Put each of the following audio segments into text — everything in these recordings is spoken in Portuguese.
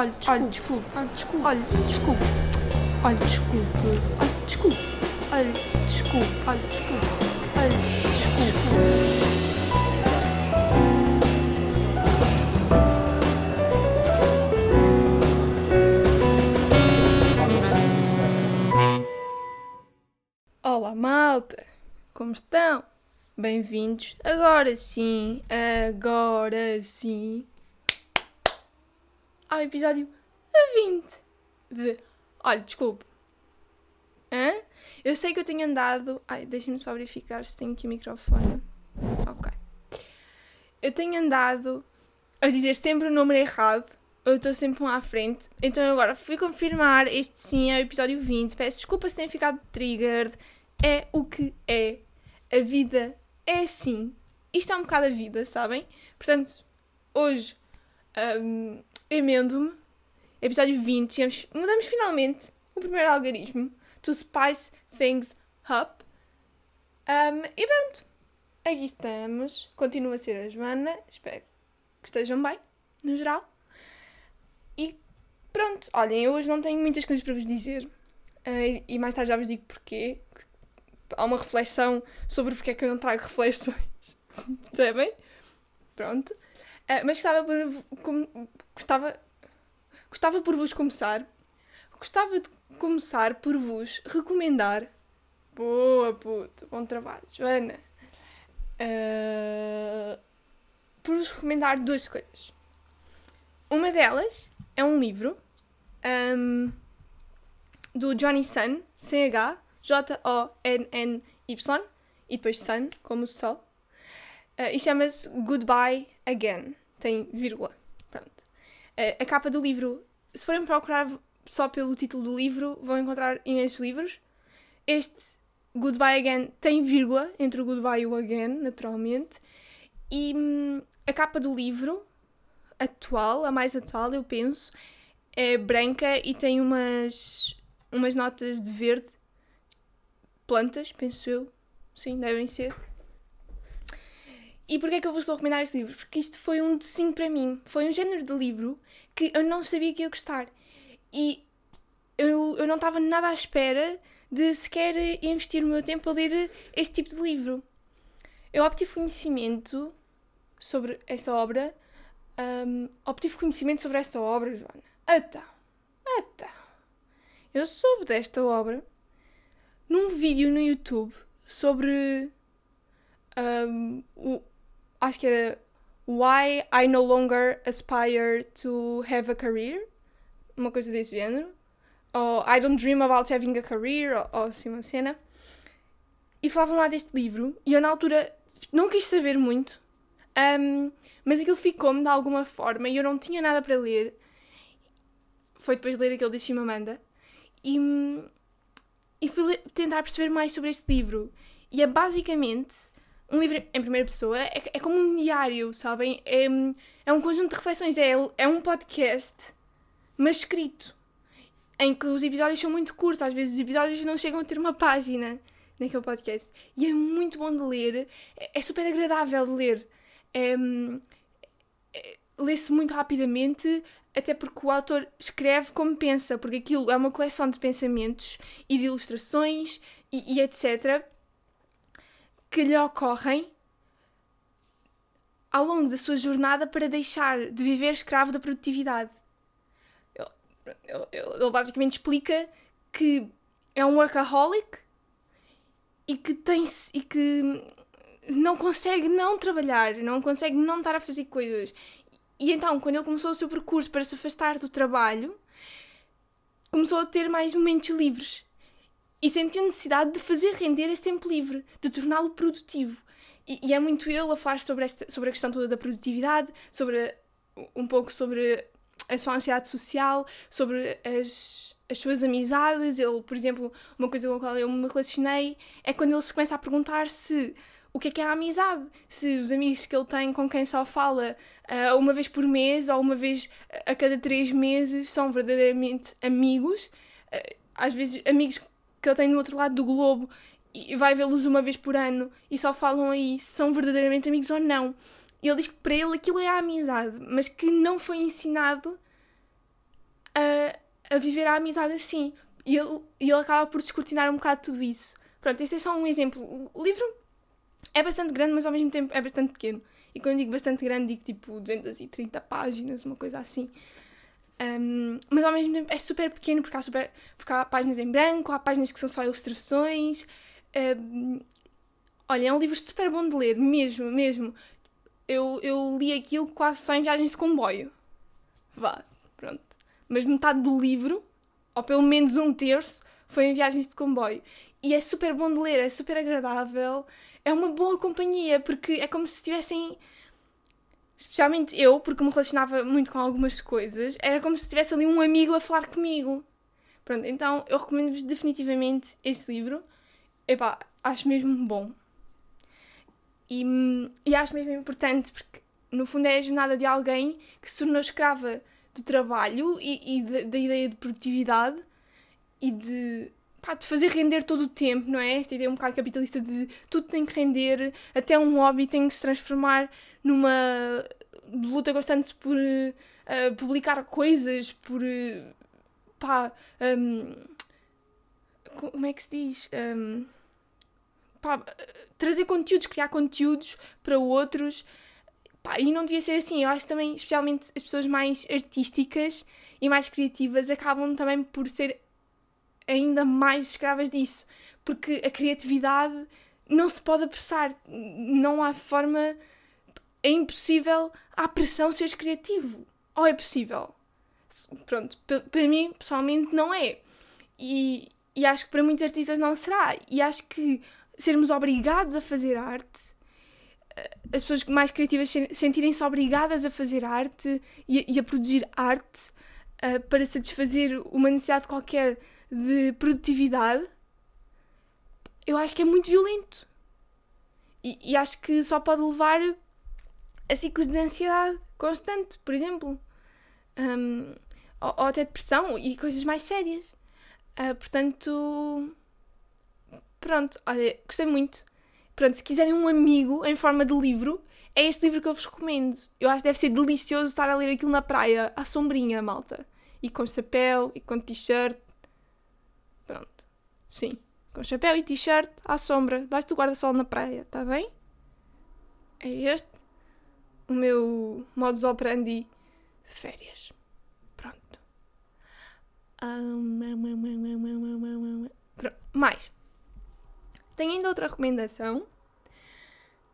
Olha, desculpe. Olha, desculpe. Olha, desculpe. Olha, desculpe. Olha, desculpe. Olha, desculpe. Olha, desculpe. Olha, desculpe. Olá, malta! Como estão? Bem-vindos. Agora sim, agora sim, ao episódio 20 de. Olha, desculpe. Hã? Eu sei que eu tenho andado. Ai, deixem-me só verificar se tenho aqui o microfone. Ok. Eu tenho andado a dizer sempre o número errado. Eu estou sempre um à frente. Então eu agora fui confirmar. Este sim é o episódio 20. Peço desculpa se tenho ficado triggered. É o que é. A vida é assim. Isto é um bocado a vida, sabem? Portanto, hoje um, emendo-me. Episódio 20. Temos, mudamos finalmente o primeiro algarismo. To spice things up. Um, e pronto. Aqui estamos. Continua a ser a Joana. Espero que estejam bem, no geral. E pronto. Olhem, eu hoje não tenho muitas coisas para vos dizer. Uh, e mais tarde já vos digo porquê. Há uma reflexão sobre porque é que eu não trago reflexões. Percebem? Pronto. Uh, mas gostava por, com, gostava, gostava por vos começar. Gostava de começar por vos recomendar. Boa, puto. Bom trabalho, Joana. Uh, por vos recomendar duas coisas. Uma delas é um livro um, do Johnny Sun, sem H, J-O-N-N-Y, e depois Sun, como o sol. Uh, e chama-se Goodbye Again. Tem vírgula. Pronto. Uh, a capa do livro, se forem procurar só pelo título do livro, vão encontrar imensos livros. Este Goodbye Again tem vírgula entre o Goodbye e o Again, naturalmente. E hum, a capa do livro atual, a mais atual, eu penso, é branca e tem umas, umas notas de verde. Plantas, penso eu. Sim, devem ser. E porquê é que eu vos estou a recomendar este livro? Porque isto foi um docinho para mim. Foi um género de livro que eu não sabia que ia gostar. E eu, eu não estava nada à espera de sequer investir o meu tempo a ler este tipo de livro. Eu obtive conhecimento sobre esta obra. Um, obtive conhecimento sobre esta obra, Joana. Então, então. Eu soube desta obra num vídeo no YouTube sobre. Um, o, acho que era Why I No Longer Aspire to Have a Career. Uma coisa desse género. Ou I Don't Dream About Having a Career. Ou, ou assim uma cena. E falavam lá deste livro. E eu na altura não quis saber muito. Um, mas aquilo ficou-me de alguma forma e eu não tinha nada para ler. Foi depois de ler aquele de Chimamanda. E, e fui tentar perceber mais sobre este livro. E é basicamente um livro em primeira pessoa, é, é como um diário, sabem? É, é um conjunto de reflexões, é, é um podcast, mas escrito. Em que os episódios são muito curtos, às vezes os episódios não chegam a ter uma página naquele podcast. E é muito bom de ler, é, é super agradável de ler. É, é, lê-se muito rapidamente, até porque o autor escreve como pensa, porque aquilo é uma coleção de pensamentos e de ilustrações e, e etc. que lhe ocorrem ao longo da sua jornada para deixar de viver escravo da produtividade. Ele, basicamente explica que é um workaholic e que tem e que não consegue não trabalhar, não consegue não estar a fazer coisas. E então, quando ele começou o seu percurso para se afastar do trabalho, começou a ter mais momentos livres. E sentiu necessidade de fazer render esse tempo livre, de torná-lo produtivo. E, e, é muito ele a falar sobre, esta, sobre a questão toda da produtividade, sobre um pouco sobre a sua ansiedade social, sobre as, as suas amizades. Ele, por exemplo, uma coisa com a qual eu me relacionei é quando ele se começa a perguntar se o que é que é a amizade. Se os amigos que ele tem com quem só fala uh, uma vez por mês ou uma vez a cada três meses são verdadeiramente amigos. Uh, às vezes, amigos que ele tem no outro lado do globo e vai vê-los uma vez por ano e só falam aí se são verdadeiramente amigos ou não. E ele diz que para ele aquilo é a amizade, mas que não foi ensinado a, a viver a amizade assim. E ele, ele acaba por descortinar um bocado tudo isso. Pronto, este é só um exemplo. O livro é bastante grande, mas ao mesmo tempo é bastante pequeno. E quando digo bastante grande, digo tipo 230 páginas, uma coisa assim. Um, mas ao mesmo tempo é super pequeno porque há, super, porque há páginas em branco, há páginas que são só ilustrações. Um, olha, é um livro super bom de ler, mesmo, mesmo. Eu, eu li aquilo quase só em viagens de comboio. Vá, pronto. Mas metade do livro, ou pelo menos um terço, foi em viagens de comboio. E é super bom de ler, é super agradável, é uma boa companhia, porque é como se estivessem. Especialmente eu, porque me relacionava muito com algumas coisas, era como se tivesse ali um amigo a falar comigo. Pronto, então eu recomendo-vos definitivamente esse livro. Epá, acho mesmo bom. E, e acho mesmo importante porque, no fundo, é a jornada de alguém que se tornou escrava do trabalho e, e da, ideia de produtividade e de pá, de fazer render todo o tempo, não é? Esta ideia um bocado capitalista de tudo tem que render, até um hobby tem que se transformar numa luta constante por uh, publicar coisas, por. Uh, pá. Um, como é que se diz? Um, pá, trazer conteúdos, criar conteúdos para outros. Pá, e não devia ser assim. Eu acho também, especialmente as pessoas mais artísticas e mais criativas, acabam também por ser ainda mais escravas disso. Porque a criatividade não se pode apressar. Não há forma. É impossível a pressão seres criativo. Ou é possível? Pronto, para mim, pessoalmente, não é. E, e acho que para muitos artistas não será. E acho que sermos obrigados a fazer arte, eh, as pessoas mais criativas sentirem-se obrigadas a fazer arte e, e a produzir arte uh, para satisfazer uma necessidade qualquer de produtividade, eu acho que é muito violento. E, e acho que só pode levar a ciclos de ansiedade constante, por exemplo. Um, ou, ou, até depressão e coisas mais sérias. Uh, portanto, pronto, olha, gostei muito. Pronto, se quiserem um amigo em forma de livro, é este livro que eu vos recomendo. Eu acho que deve ser delicioso estar a ler aquilo na praia, à sombrinha, malta. E com chapéu, e com t-shirt, Pronto. Sim. Com chapéu e t-shirt, à sombra, debaixo do guarda-sol na praia, está bem? É este o meu modus operandi de férias. Pronto. Pronto. Mais. Tenho ainda outra recomendação.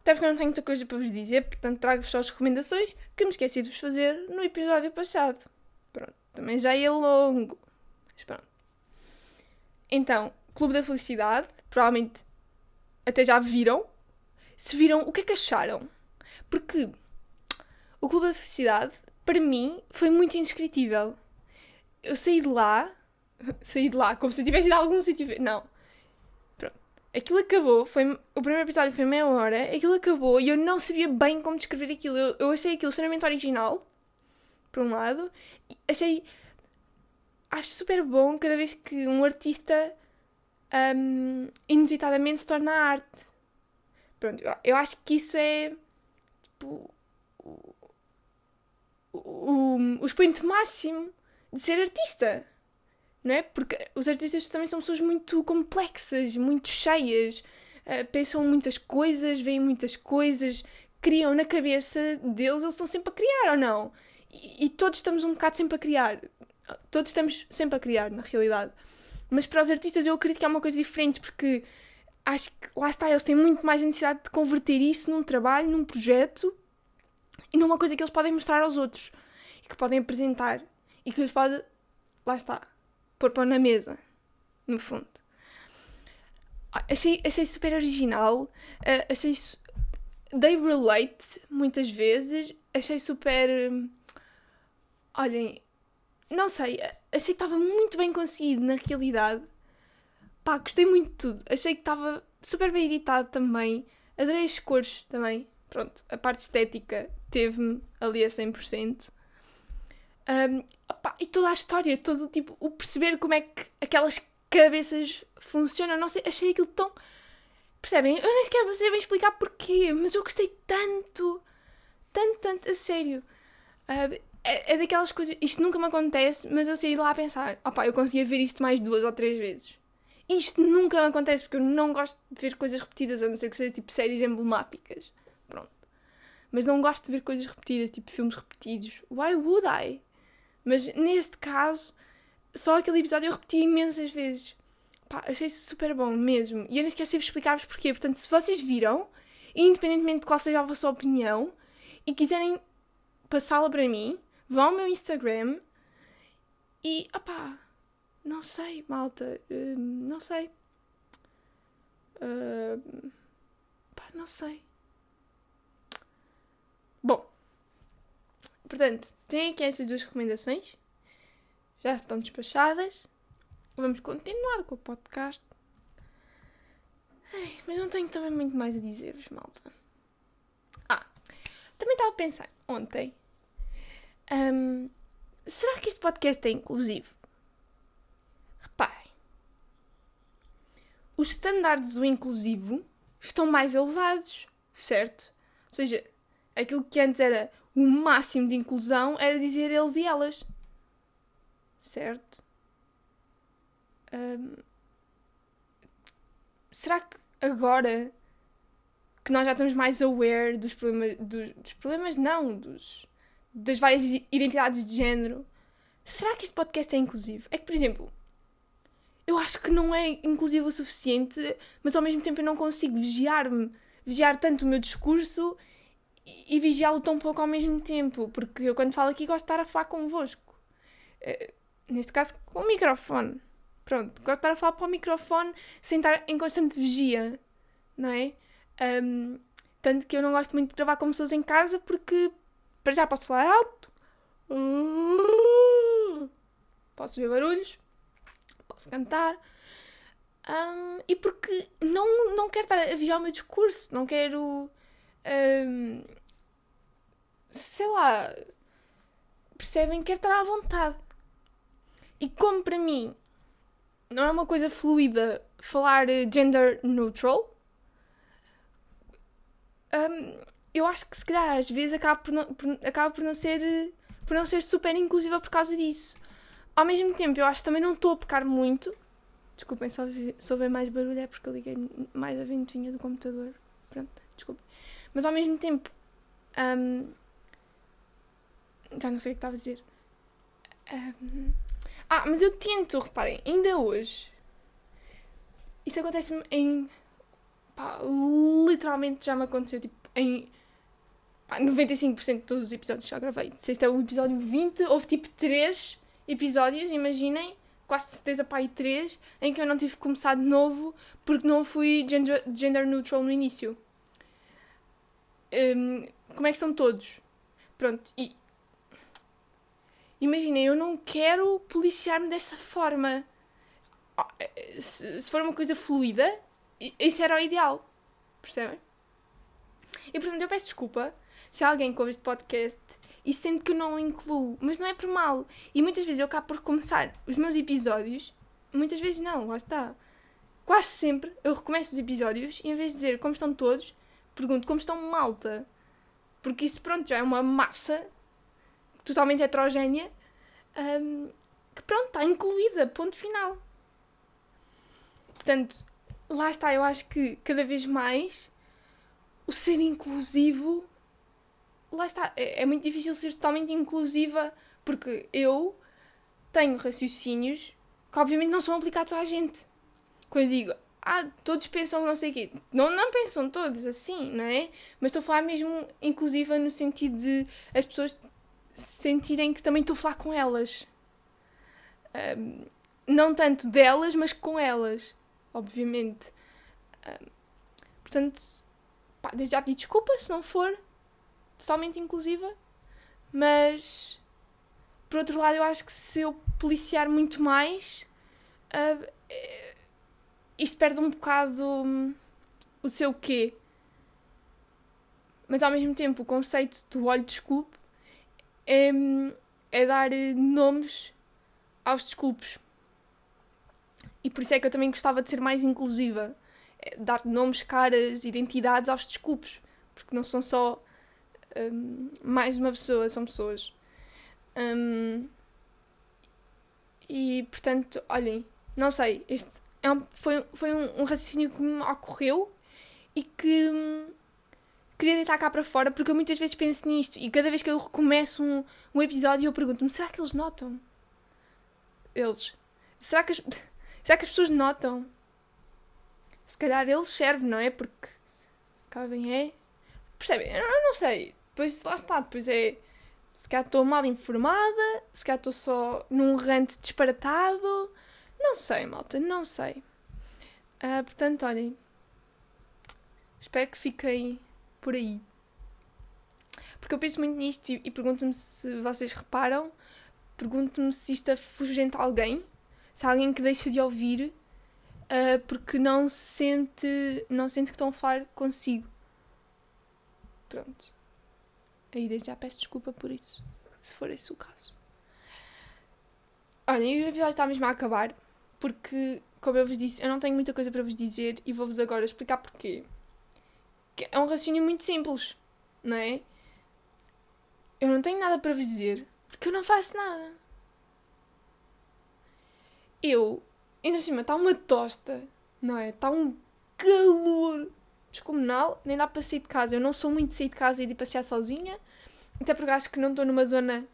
Até porque não tenho muita coisa para vos dizer, portanto trago-vos só as recomendações que me esqueci de vos fazer no episódio passado. Pronto. Também já é longo. Mas pronto. Então, Clube da Felicidade, provavelmente até já viram. Se viram, o que é que acharam? Porque o Clube da Felicidade, para mim, foi muito indescritível. Eu saí de lá, saí de lá como se eu tivesse ido a algum sítio. Não. Pronto. Aquilo acabou, foi, o primeiro episódio foi meia hora, aquilo acabou e eu não sabia bem como descrever aquilo. Eu, eu achei aquilo extremamente original, por um lado, achei acho super bom cada vez que um artista um, inusitadamente se torna arte. Pronto, eu acho que isso é tipo o, o, expoente máximo de ser artista. Não é? Porque os artistas também são pessoas muito complexas, muito cheias, uh, pensam muitas coisas, veem muitas coisas, criam na cabeça deles, eles estão sempre a criar ou não? E, e todos estamos um bocado sempre a criar todos estamos sempre a criar, na realidade. Mas para os artistas eu acredito que é uma coisa diferente, porque acho que lá está, eles têm muito mais a necessidade de converter isso num trabalho, num projeto e numa coisa que eles podem mostrar aos outros e que podem apresentar e que lhes pode, lá está, pôr pão na mesa, no fundo. Achei, achei super original, uh, achei. They relate muitas vezes, achei super. olhem, não sei, achei que estava muito bem conseguido na realidade. Pá, gostei muito de tudo. Achei que estava super bem editado também. Adorei as cores também. Pronto, a parte estética teve-me ali a 100%. Um, opá, e toda a história, todo tipo, o perceber como é que aquelas cabeças funcionam, não sei, achei aquilo tão. Percebem? Eu nem sequer sei bem explicar porquê, mas eu gostei tanto, tanto, tanto, a sério. Uh, é, é daquelas coisas. Isto nunca me acontece, mas eu saí lá a pensar: opá, eu conseguia ver isto mais duas ou três vezes. Isto nunca me acontece porque eu não gosto de ver coisas repetidas, a não ser que seja tipo séries emblemáticas. Pronto. Mas não gosto de ver coisas repetidas, tipo filmes repetidos. Why would I? Mas neste caso, só aquele episódio eu repeti imensas vezes. Pá, achei super bom mesmo. E eu nem sequer sei explicar-vos porquê. Portanto, se vocês viram, independentemente de qual seja a vossa opinião, e quiserem passá-la para mim, vão ao meu Instagram e, opá, não sei, malta, uh, não sei. Uh, pá, não sei. Bom, portanto, tem aqui essas duas recomendações. Já estão despachadas. Vamos continuar com o podcast. Ai, mas não tenho também muito mais a dizer-vos, malta. Ah, também estava a pensar ontem um, será que este podcast é inclusivo? Reparem. Os standards do inclusivo estão mais elevados, certo? Ou seja, aquilo que antes era o máximo de inclusão era dizer eles e elas. Certo? Um, será que agora que nós já estamos mais aware dos problemas, dos, dos problemas não, dos, das várias identidades de género, será que este podcast é inclusivo? É que, por exemplo, eu acho que não é inclusivo o suficiente, mas ao mesmo tempo eu não consigo vigiar-me, vigiar tanto o meu discurso e, e vigiá-lo tão pouco ao mesmo tempo, porque eu quando falo aqui gosto de estar a falar convosco. Uh, neste caso, com o microfone. Pronto, gosto de estar a falar para o microfone sem estar em constante vigia, não é? Um, tanto que eu não gosto muito de gravar com pessoas em casa porque para já posso falar alto. Posso ver barulhos. Posso cantar. Um, e porque não, não quero estar a vigiar o meu discurso. Não quero. Sei lá. Percebem? Quero estar à vontade. E como para mim não é uma coisa fluida falar gender neutral. Eu acho que se calhar às vezes acaba por não, por, acaba por não ser por não ser super inclusiva por causa disso. Ao mesmo tempo, eu acho que também não estou a pecar muito. Desculpem, só se houver mais barulho é porque eu liguei mais a ventoinha do computador. Pronto, desculpem. Mas ao mesmo tempo, um, já não sei o que estava a dizer. Um, ah, mas eu tento, reparem, ainda hoje. Isso acontece-me em. Pá, literalmente já me aconteceu tipo, em 95% de todos os episódios já gravei. Se este é o episódio 20, houve tipo 3 episódios, imaginem, quase de certeza aí 3, em que eu não tive que começar de novo porque não fui gender, gender neutral no início. Um, como é que são todos? Pronto, e. Imaginem, eu não quero policiar-me dessa forma. Ah, se for uma coisa fluida, isso era o ideal. Percebem? E portanto eu peço desculpa se alguém que ouve este podcast e sente que eu não o incluo, mas não é por mal. E muitas vezes eu acabo por começar os meus episódios, muitas vezes não, lá está. Quase sempre eu recomeço os episódios e em vez de dizer como estão todos, pergunto como estão malta. Porque isso, pronto, já é uma massa totalmente heterogénea um, que, pronto, está incluída, ponto final. Portanto, lá está, eu acho que cada vez mais o ser inclusivo lá está, é, é muito difícil ser totalmente inclusiva porque eu tenho raciocínios que obviamente não são aplicados à gente. Quando eu digo, ah, todos pensam não sei o quê. Não, não pensam todos assim, não é? Mas estou a falar mesmo inclusiva no sentido de as pessoas sentirem que também estou a falar com elas. Um, não tanto delas, mas com elas, obviamente. Um, portanto, pá, já pedi desculpa se não for totalmente inclusiva, mas por outro lado, eu acho que se eu policiar muito mais, uh, isto perde um bocado um, o seu quê. Mas ao mesmo tempo, o conceito do olho desculpe é, é dar nomes aos desculpes. E por isso é que eu também gostava de ser mais inclusiva. É dar nomes, caras, identidades aos desculpes. Porque não são só um, mais uma pessoa, são pessoas. Um, e portanto, olhem, não sei, este é um, foi, foi um, um, raciocínio que me ocorreu e que hum, queria deitar cá para fora porque eu muitas vezes penso nisto e cada vez que eu recomeço um, um episódio eu pergunto-me: será que eles notam? Eles. Será que as, será que as pessoas notam? Se calhar eles servem, não é? Porque cá vem é. Percebem? Eu não sei. Depois lá está, depois é se calhar estou mal informada, se calhar estou só num rante disparatado. Não sei, malta, não sei. Uh, portanto, olhem. Espero que fiquem por aí. Porque eu penso muito nisto e, e pergunto-me se vocês reparam. Pergunto-me se isto afugenta alguém. Se há alguém que deixa de ouvir uh, porque não se sente, não sente que estão a falar consigo. Pronto. Aí desde já peço desculpa por isso, se for esse o caso. Olhem, o episódio está mesmo a acabar, porque, como eu vos disse, eu não tenho muita coisa para vos dizer e vou-vos agora explicar porquê. Que é um raciocínio muito simples, não é? Eu não tenho nada para vos dizer, porque eu não faço nada. Eu, ainda por cima, está uma tosta, não é? Está um calor descomunal, nem dá para sair de casa. Eu não sou muito de sair de casa e de passear sozinha, até porque acho que não estou numa zona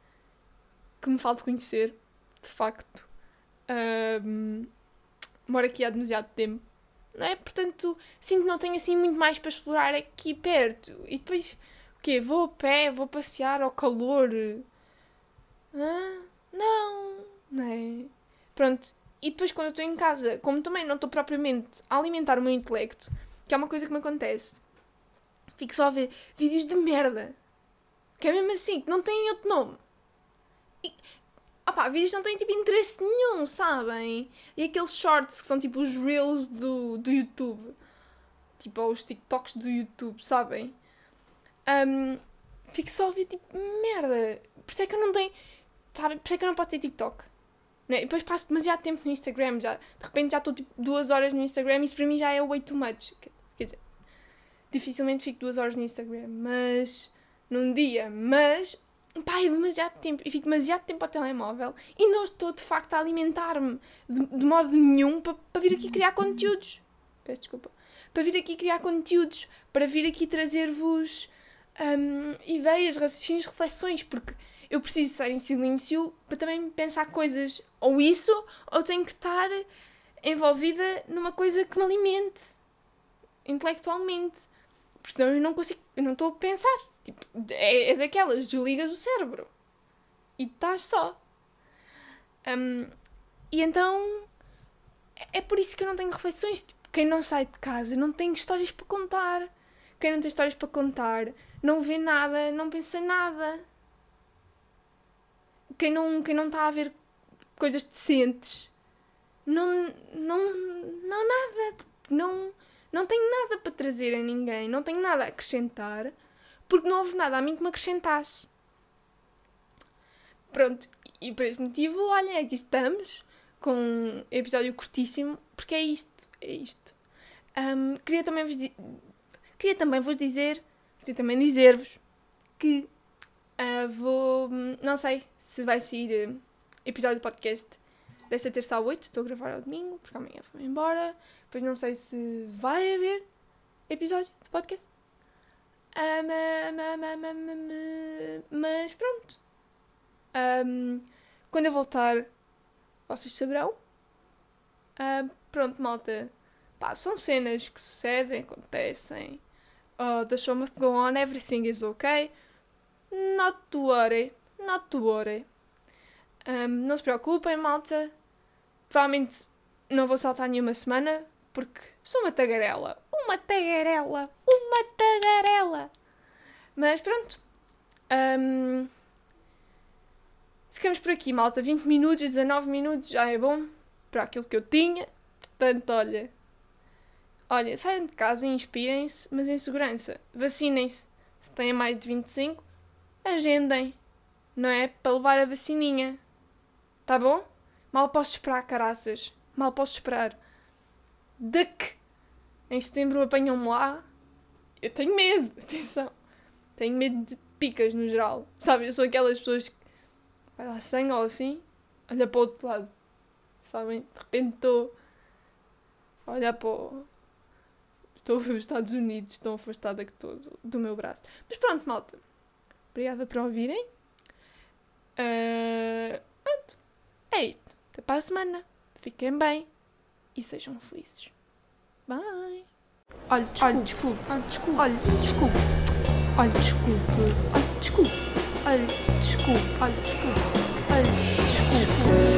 que me falta conhecer, de facto. Moro aqui há demasiado tempo, não é? Portanto, sinto que não tenho assim muito mais para explorar aqui perto. E depois, o quê? Vou a pé, vou passear ao calor. Ah, não, não é? Pronto, e depois quando eu estou em casa, como também não estou propriamente a alimentar o meu intelecto, que é uma coisa que me acontece. Fico só a ver vídeos de merda. Que é mesmo assim, que não têm outro nome. Opá, vídeos não têm tipo interesse nenhum, sabem? E aqueles shorts que são tipo os reels do, do YouTube. Tipo, os TikToks do YouTube, sabem? Um, fico só a ver tipo merda. Por isso é que eu não tenho. Sabe? Por isso é que eu não posso ter TikTok. Né? E depois passo demasiado tempo no Instagram. Já, de repente já estou tipo duas horas no Instagram e isso para mim já é way too much. Quer dizer, dificilmente fico duas horas no Instagram, mas. num dia, mas. Pá, é demasiado tempo. E fico demasiado tempo ao telemóvel e não estou de facto a alimentar-me de, de, modo nenhum para, para vir aqui criar conteúdos. Peço desculpa. Para vir aqui criar conteúdos, para vir aqui trazer-vos um, ideias, raciocínios, reflexões, porque eu preciso estar em silêncio para também pensar coisas. Ou isso, ou tenho que estar envolvida numa coisa que me alimente intelectualmente. Porque senão eu não consigo, eu não estou a pensar. Tipo, é, é daquelas, desligas o cérebro. E estás só. Um, e então é, por isso que eu não tenho reflexões. Tipo, quem não sai de casa não tem histórias para contar. Quem não tem histórias para contar não vê nada, não pensa nada. Quem não, quem não está a ver coisas decentes não, não, não nada. Não, não tenho nada para trazer a ninguém, não tenho nada a acrescentar, porque não houve nada a mim que me acrescentasse. Pronto, e por esse motivo, olha, aqui estamos com um episódio curtíssimo, porque é isto, é isto. Um, queria também vos queria também vos dizer, queria também dizer-vos que uh, vou, não sei se vai sair uh, episódio de podcast desta terça à 8, estou a gravar ao domingo, porque amanhã vou embora. Depois não sei se vai haver episódio de podcast. Mas pronto. Um, quando eu voltar, vocês saberão. Uh, pronto, malta. Pá, são cenas que sucedem, acontecem. Uh, the show must go on, everything is okay. Not to worry, not to worry. Um, não se preocupem, malta. Provavelmente não vou saltar nenhuma semana, porque sou uma tagarela. Uma tagarela! Uma tagarela! Mas pronto. Um, ficamos por aqui, malta. 20 minutos, 19 minutos já é bom para aquilo que eu tinha. Portanto, olha. Olha, saiam de casa e inspirem-se, mas em segurança. Vacinem-se. Se têm mais de 25, agendem. Não é? Para levar a vacininha. Tá bom? Mal posso esperar, caraças. Mal posso esperar que em setembro apanham-me lá, eu tenho medo, atenção. Tenho medo de picas no geral. Sabe, eu sou aquelas pessoas que vai dar sangue ou assim, olha para o outro lado. Sabem? De repente estou a olhar para o... Estou a ver os Estados Unidos, tão afastada que estou do, do meu braço. Mas pronto, malta. Obrigada por ouvirem. Uh, pronto. É isto. Até para a semana. Fiquem bem. E sejam felizes. Bye. Olha, desculpe. Olha, desculpe. Olha, desculpe. Olha, desculpe. Olha, desculpe. Olha, desculpe. Olha, desculpe. Olha, desculpe.